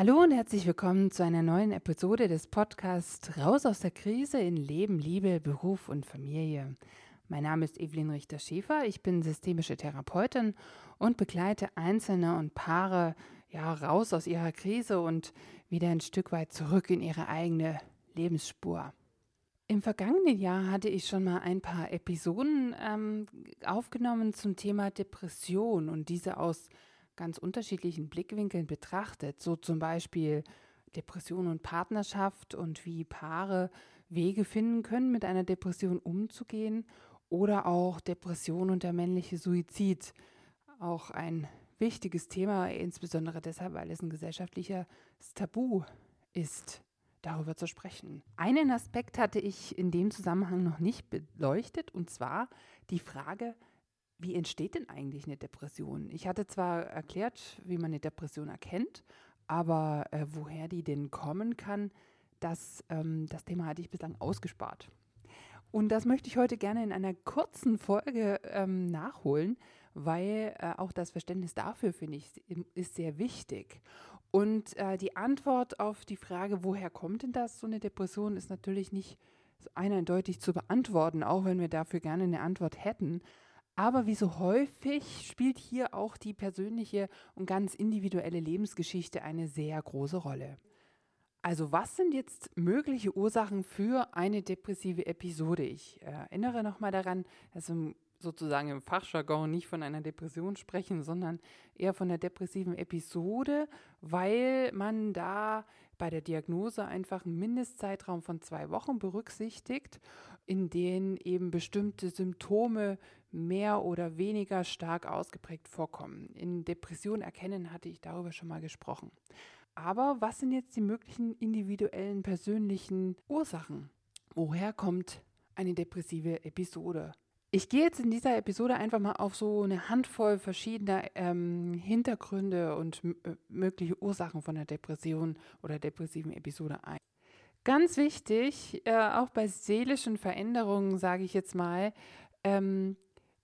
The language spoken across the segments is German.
Hallo und herzlich willkommen zu einer neuen Episode des Podcasts Raus aus der Krise in Leben, Liebe, Beruf und Familie. Mein Name ist Evelyn Richter-Schäfer, ich bin systemische Therapeutin und begleite Einzelne und Paare ja, raus aus ihrer Krise und wieder ein Stück weit zurück in ihre eigene Lebensspur. Im vergangenen Jahr hatte ich schon mal ein paar Episoden ähm, aufgenommen zum Thema Depression und diese aus ganz unterschiedlichen Blickwinkeln betrachtet, so zum Beispiel Depression und Partnerschaft und wie Paare Wege finden können, mit einer Depression umzugehen oder auch Depression und der männliche Suizid. Auch ein wichtiges Thema, insbesondere deshalb, weil es ein gesellschaftliches Tabu ist, darüber zu sprechen. Einen Aspekt hatte ich in dem Zusammenhang noch nicht beleuchtet, und zwar die Frage, wie entsteht denn eigentlich eine Depression? Ich hatte zwar erklärt, wie man eine Depression erkennt, aber äh, woher die denn kommen kann, das, ähm, das Thema hatte ich bislang ausgespart. Und das möchte ich heute gerne in einer kurzen Folge ähm, nachholen, weil äh, auch das Verständnis dafür, finde ich, ist sehr wichtig. Und äh, die Antwort auf die Frage, woher kommt denn das, so eine Depression, ist natürlich nicht so eindeutig zu beantworten, auch wenn wir dafür gerne eine Antwort hätten. Aber wie so häufig spielt hier auch die persönliche und ganz individuelle Lebensgeschichte eine sehr große Rolle. Also was sind jetzt mögliche Ursachen für eine depressive Episode? Ich erinnere nochmal daran, dass wir sozusagen im Fachjargon nicht von einer Depression sprechen, sondern eher von einer depressiven Episode, weil man da bei der Diagnose einfach einen Mindestzeitraum von zwei Wochen berücksichtigt, in denen eben bestimmte Symptome mehr oder weniger stark ausgeprägt vorkommen. In Depression erkennen hatte ich darüber schon mal gesprochen. Aber was sind jetzt die möglichen individuellen persönlichen Ursachen? Woher kommt eine depressive Episode? Ich gehe jetzt in dieser Episode einfach mal auf so eine Handvoll verschiedener ähm, Hintergründe und äh, mögliche Ursachen von der Depression oder depressiven Episode ein. Ganz wichtig, äh, auch bei seelischen Veränderungen, sage ich jetzt mal, ähm,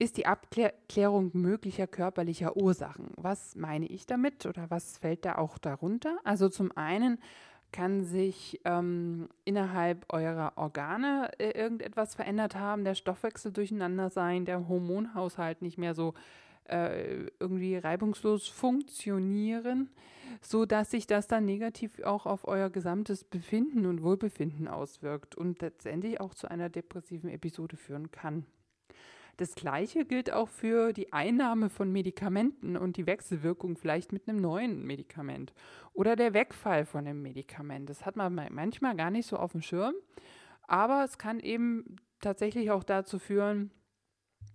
ist die Abklärung möglicher körperlicher Ursachen. Was meine ich damit oder was fällt da auch darunter? Also zum einen kann sich ähm, innerhalb eurer Organe äh, irgendetwas verändert haben, der Stoffwechsel durcheinander sein, der Hormonhaushalt nicht mehr so äh, irgendwie reibungslos funktionieren, so dass sich das dann negativ auch auf euer gesamtes Befinden und Wohlbefinden auswirkt und letztendlich auch zu einer depressiven Episode führen kann. Das Gleiche gilt auch für die Einnahme von Medikamenten und die Wechselwirkung vielleicht mit einem neuen Medikament oder der Wegfall von einem Medikament. Das hat man manchmal gar nicht so auf dem Schirm, aber es kann eben tatsächlich auch dazu führen,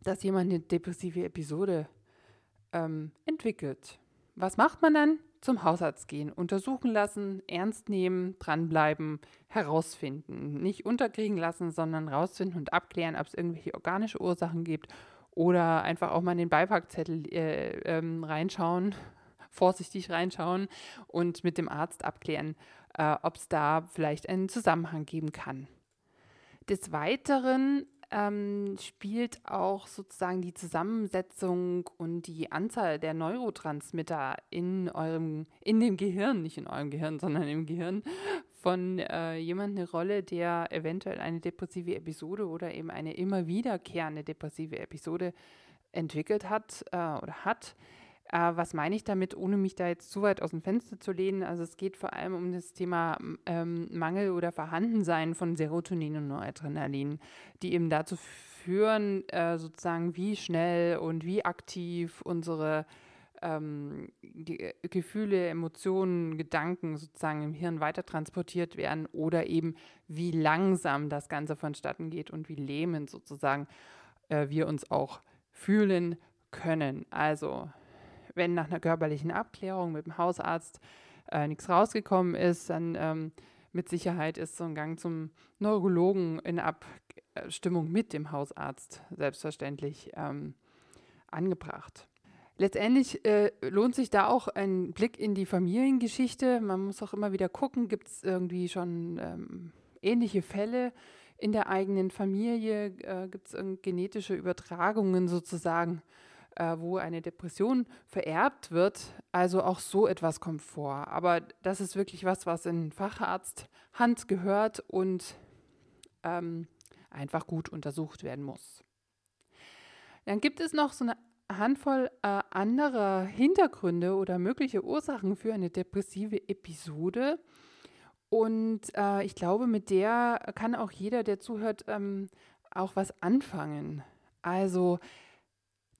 dass jemand eine depressive Episode ähm, entwickelt. Was macht man dann? zum Hausarzt gehen, untersuchen lassen, ernst nehmen, dranbleiben, herausfinden. Nicht unterkriegen lassen, sondern rausfinden und abklären, ob es irgendwelche organische Ursachen gibt oder einfach auch mal in den Beipackzettel äh, ähm, reinschauen, vorsichtig reinschauen und mit dem Arzt abklären, äh, ob es da vielleicht einen Zusammenhang geben kann. Des Weiteren ähm, spielt auch sozusagen die Zusammensetzung und die Anzahl der Neurotransmitter in eurem, in dem Gehirn, nicht in eurem Gehirn, sondern im Gehirn von äh, jemandem eine Rolle, der eventuell eine depressive Episode oder eben eine immer wiederkehrende depressive Episode entwickelt hat äh, oder hat. Äh, was meine ich damit, ohne mich da jetzt zu weit aus dem Fenster zu lehnen? Also es geht vor allem um das Thema ähm, Mangel oder Vorhandensein von Serotonin und Noradrenalin, die eben dazu führen, äh, sozusagen wie schnell und wie aktiv unsere ähm, die Gefühle, Emotionen, Gedanken sozusagen im Hirn weiter transportiert werden oder eben wie langsam das Ganze vonstatten geht und wie lähmend sozusagen äh, wir uns auch fühlen können. Also wenn nach einer körperlichen Abklärung mit dem Hausarzt äh, nichts rausgekommen ist, dann ähm, mit Sicherheit ist so ein Gang zum Neurologen in Abstimmung mit dem Hausarzt selbstverständlich ähm, angebracht. Letztendlich äh, lohnt sich da auch ein Blick in die Familiengeschichte. Man muss auch immer wieder gucken, gibt es irgendwie schon ähm, ähnliche Fälle in der eigenen Familie? Äh, gibt es genetische Übertragungen sozusagen? Äh, wo eine Depression vererbt wird. Also auch so etwas kommt vor. Aber das ist wirklich was, was in Facharzthand gehört und ähm, einfach gut untersucht werden muss. Dann gibt es noch so eine Handvoll äh, anderer Hintergründe oder mögliche Ursachen für eine depressive Episode. Und äh, ich glaube, mit der kann auch jeder, der zuhört, ähm, auch was anfangen. Also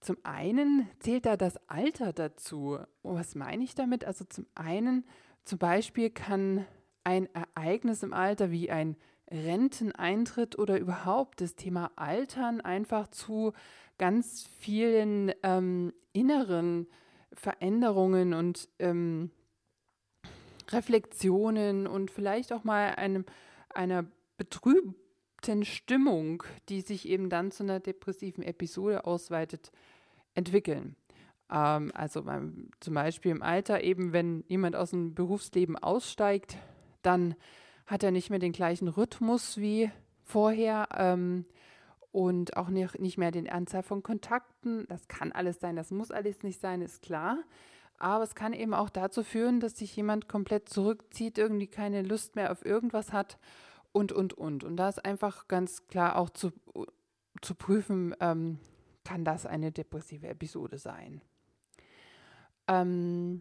zum einen zählt da das Alter dazu. Was meine ich damit? Also zum einen, zum Beispiel kann ein Ereignis im Alter wie ein Renteneintritt oder überhaupt das Thema Altern einfach zu ganz vielen ähm, inneren Veränderungen und ähm, Reflexionen und vielleicht auch mal einem, einer betrübten Stimmung, die sich eben dann zu einer depressiven Episode ausweitet, entwickeln. Ähm, also beim, zum Beispiel im Alter eben, wenn jemand aus dem Berufsleben aussteigt, dann hat er nicht mehr den gleichen Rhythmus wie vorher ähm, und auch nicht, nicht mehr den Anzahl von Kontakten. Das kann alles sein, das muss alles nicht sein, ist klar. Aber es kann eben auch dazu führen, dass sich jemand komplett zurückzieht, irgendwie keine Lust mehr auf irgendwas hat und, und, und. Und da ist einfach ganz klar auch zu, zu prüfen, ähm, kann das eine depressive Episode sein. Ähm,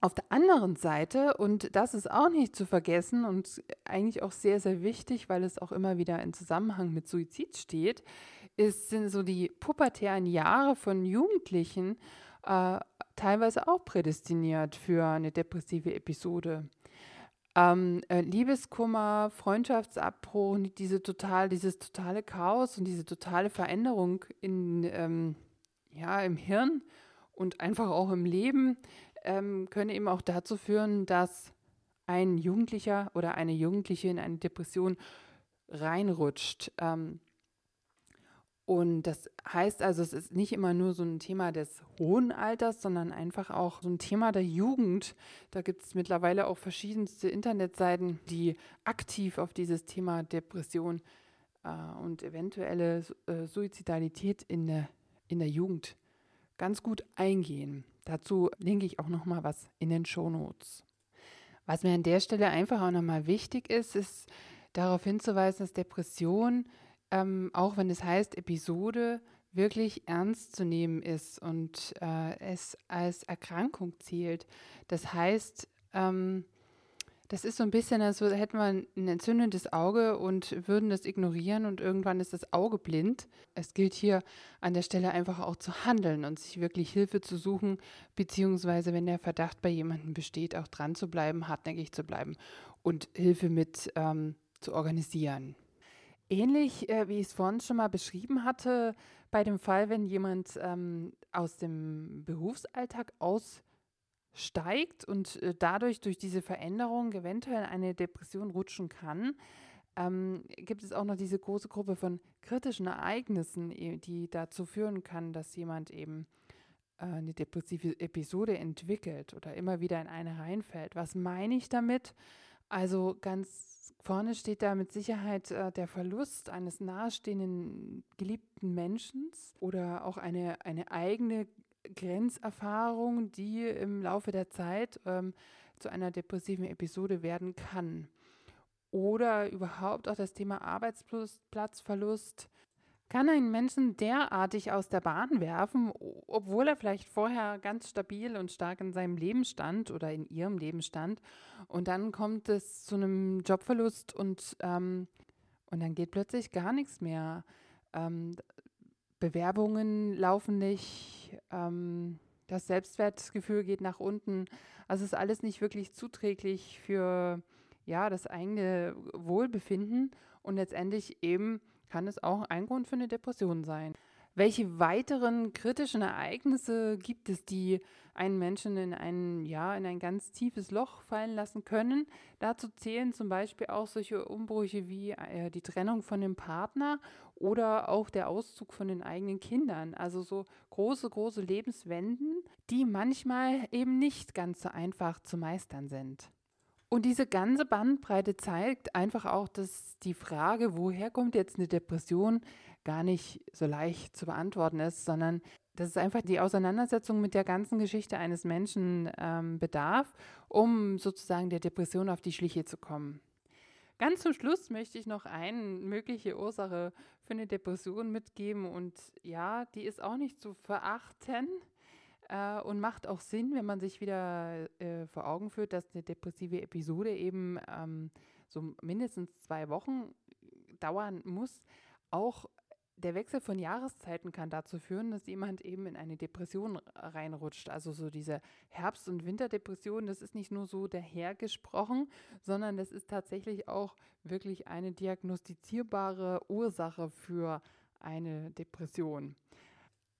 auf der anderen Seite, und das ist auch nicht zu vergessen und eigentlich auch sehr, sehr wichtig, weil es auch immer wieder in Zusammenhang mit Suizid steht, ist, sind so die pubertären Jahre von Jugendlichen äh, teilweise auch prädestiniert für eine depressive Episode. Ähm, äh, Liebeskummer, Freundschaftsabbruch, diese total, dieses totale Chaos und diese totale Veränderung in, ähm, ja, im Hirn und einfach auch im Leben ähm, können eben auch dazu führen, dass ein Jugendlicher oder eine Jugendliche in eine Depression reinrutscht. Ähm, und das heißt also, es ist nicht immer nur so ein Thema des hohen Alters, sondern einfach auch so ein Thema der Jugend. Da gibt es mittlerweile auch verschiedenste Internetseiten, die aktiv auf dieses Thema Depression äh, und eventuelle äh, Suizidalität in der, in der Jugend ganz gut eingehen. Dazu linke ich auch noch mal was in den Shownotes. Was mir an der Stelle einfach auch noch mal wichtig ist, ist darauf hinzuweisen, dass Depression ähm, auch wenn es heißt Episode, wirklich ernst zu nehmen ist und äh, es als Erkrankung zählt. Das heißt, ähm, das ist so ein bisschen, als hätten wir ein entzündendes Auge und würden das ignorieren und irgendwann ist das Auge blind. Es gilt hier an der Stelle einfach auch zu handeln und sich wirklich Hilfe zu suchen, beziehungsweise wenn der Verdacht bei jemandem besteht, auch dran zu bleiben, hartnäckig zu bleiben und Hilfe mit ähm, zu organisieren. Ähnlich äh, wie ich es vorhin schon mal beschrieben hatte, bei dem Fall, wenn jemand ähm, aus dem Berufsalltag aussteigt und äh, dadurch durch diese Veränderung eventuell eine Depression rutschen kann, ähm, gibt es auch noch diese große Gruppe von kritischen Ereignissen, die dazu führen kann, dass jemand eben äh, eine depressive Episode entwickelt oder immer wieder in eine reinfällt. Was meine ich damit? Also ganz Vorne steht da mit Sicherheit äh, der Verlust eines nahestehenden geliebten Menschen oder auch eine, eine eigene Grenzerfahrung, die im Laufe der Zeit ähm, zu einer depressiven Episode werden kann. Oder überhaupt auch das Thema Arbeitsplatzverlust, kann einen Menschen derartig aus der Bahn werfen, obwohl er vielleicht vorher ganz stabil und stark in seinem Leben stand oder in ihrem Leben stand. Und dann kommt es zu einem Jobverlust und, ähm, und dann geht plötzlich gar nichts mehr. Ähm, Bewerbungen laufen nicht, ähm, das Selbstwertgefühl geht nach unten. Also ist alles nicht wirklich zuträglich für ja, das eigene Wohlbefinden und letztendlich eben kann es auch ein Grund für eine Depression sein. Welche weiteren kritischen Ereignisse gibt es, die einen Menschen in ein, ja, in ein ganz tiefes Loch fallen lassen können? Dazu zählen zum Beispiel auch solche Umbrüche wie äh, die Trennung von dem Partner oder auch der Auszug von den eigenen Kindern. Also so große, große Lebenswenden, die manchmal eben nicht ganz so einfach zu meistern sind. Und diese ganze Bandbreite zeigt einfach auch, dass die Frage, woher kommt jetzt eine Depression, gar nicht so leicht zu beantworten ist, sondern dass es einfach die Auseinandersetzung mit der ganzen Geschichte eines Menschen ähm, bedarf, um sozusagen der Depression auf die Schliche zu kommen. Ganz zum Schluss möchte ich noch eine mögliche Ursache für eine Depression mitgeben und ja, die ist auch nicht zu verachten äh, und macht auch Sinn, wenn man sich wieder äh, vor Augen führt, dass eine depressive Episode eben ähm, so mindestens zwei Wochen dauern muss. Auch der Wechsel von Jahreszeiten kann dazu führen, dass jemand eben in eine Depression reinrutscht. Also so diese Herbst- und Winterdepression, das ist nicht nur so dahergesprochen, sondern das ist tatsächlich auch wirklich eine diagnostizierbare Ursache für eine Depression.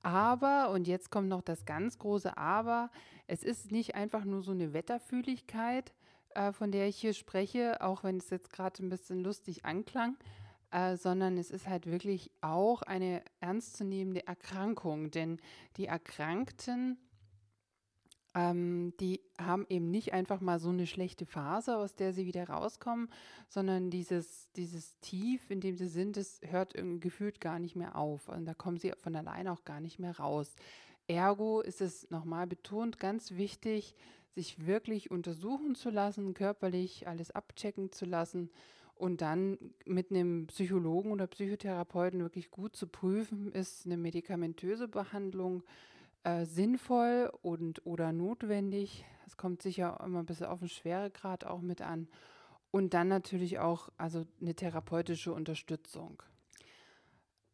Aber, und jetzt kommt noch das ganz große Aber, es ist nicht einfach nur so eine Wetterfühligkeit, äh, von der ich hier spreche, auch wenn es jetzt gerade ein bisschen lustig anklang, äh, sondern es ist halt wirklich auch eine ernstzunehmende Erkrankung, denn die Erkrankten, ähm, die haben eben nicht einfach mal so eine schlechte Phase, aus der sie wieder rauskommen, sondern dieses, dieses Tief, in dem sie sind, das hört gefühlt gar nicht mehr auf. Und da kommen sie von alleine auch gar nicht mehr raus. Ergo ist es nochmal betont ganz wichtig, sich wirklich untersuchen zu lassen, körperlich alles abchecken zu lassen und dann mit einem Psychologen oder Psychotherapeuten wirklich gut zu prüfen, ist eine medikamentöse Behandlung äh, sinnvoll und oder notwendig. Es kommt sicher immer ein bisschen auf den Schweregrad auch mit an. Und dann natürlich auch also eine therapeutische Unterstützung.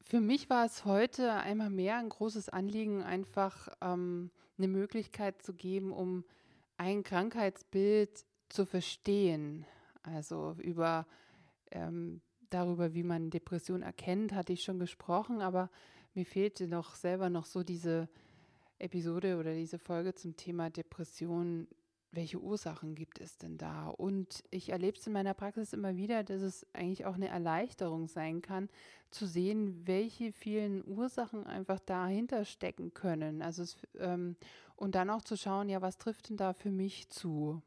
Für mich war es heute einmal mehr ein großes Anliegen, einfach ähm, eine Möglichkeit zu geben, um ein Krankheitsbild zu verstehen. Also über ähm, darüber, wie man Depression erkennt, hatte ich schon gesprochen, aber mir fehlte noch selber noch so diese Episode oder diese Folge zum Thema Depression. Welche Ursachen gibt es denn da? Und ich erlebe es in meiner Praxis immer wieder, dass es eigentlich auch eine Erleichterung sein kann, zu sehen, welche vielen Ursachen einfach dahinter stecken können. Also es, ähm, und dann auch zu schauen, ja, was trifft denn da für mich zu?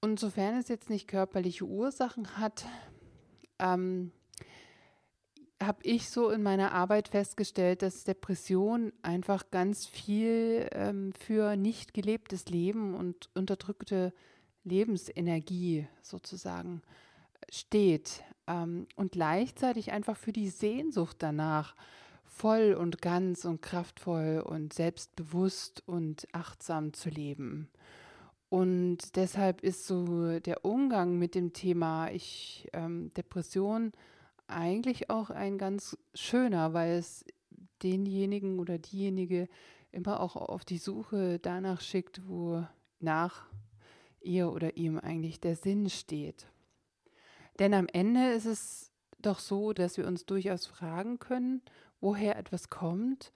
Und sofern es jetzt nicht körperliche Ursachen hat, ähm, habe ich so in meiner Arbeit festgestellt, dass Depression einfach ganz viel ähm, für nicht gelebtes Leben und unterdrückte Lebensenergie sozusagen steht ähm, und gleichzeitig einfach für die Sehnsucht danach, voll und ganz und kraftvoll und selbstbewusst und achtsam zu leben. Und deshalb ist so der Umgang mit dem Thema ich, ähm, Depression eigentlich auch ein ganz schöner, weil es denjenigen oder diejenige immer auch auf die Suche danach schickt, wo nach ihr oder ihm eigentlich der Sinn steht. Denn am Ende ist es doch so, dass wir uns durchaus fragen können, woher etwas kommt,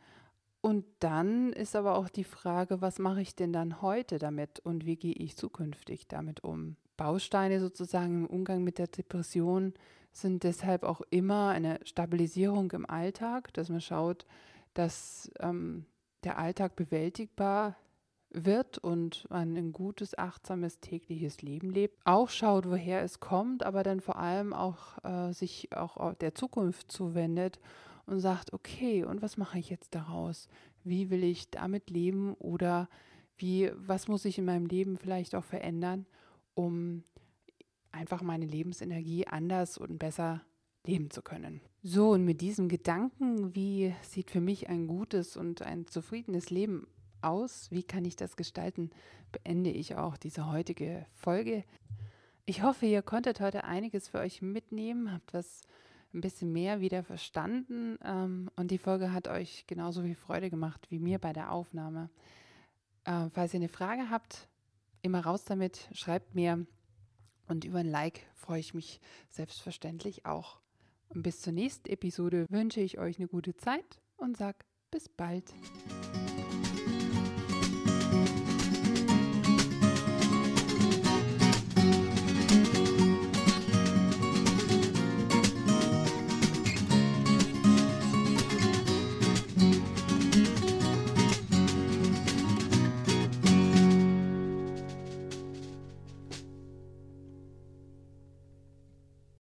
und dann ist aber auch die Frage, was mache ich denn dann heute damit und wie gehe ich zukünftig damit um? Bausteine sozusagen im Umgang mit der Depression sind deshalb auch immer eine Stabilisierung im Alltag, dass man schaut, dass ähm, der Alltag bewältigbar wird und man ein gutes, achtsames tägliches Leben lebt. Auch schaut, woher es kommt, aber dann vor allem auch äh, sich auch der Zukunft zuwendet und sagt, okay, und was mache ich jetzt daraus? Wie will ich damit leben oder wie, was muss ich in meinem Leben vielleicht auch verändern, um einfach meine Lebensenergie anders und besser leben zu können. So, und mit diesem Gedanken, wie sieht für mich ein gutes und ein zufriedenes Leben aus? Wie kann ich das gestalten? Beende ich auch diese heutige Folge. Ich hoffe, ihr konntet heute einiges für euch mitnehmen, habt was ein bisschen mehr wieder verstanden ähm, und die Folge hat euch genauso viel Freude gemacht wie mir bei der Aufnahme. Äh, falls ihr eine Frage habt, immer raus damit, schreibt mir und über ein Like freue ich mich selbstverständlich auch. Und bis zur nächsten Episode wünsche ich euch eine gute Zeit und sag bis bald.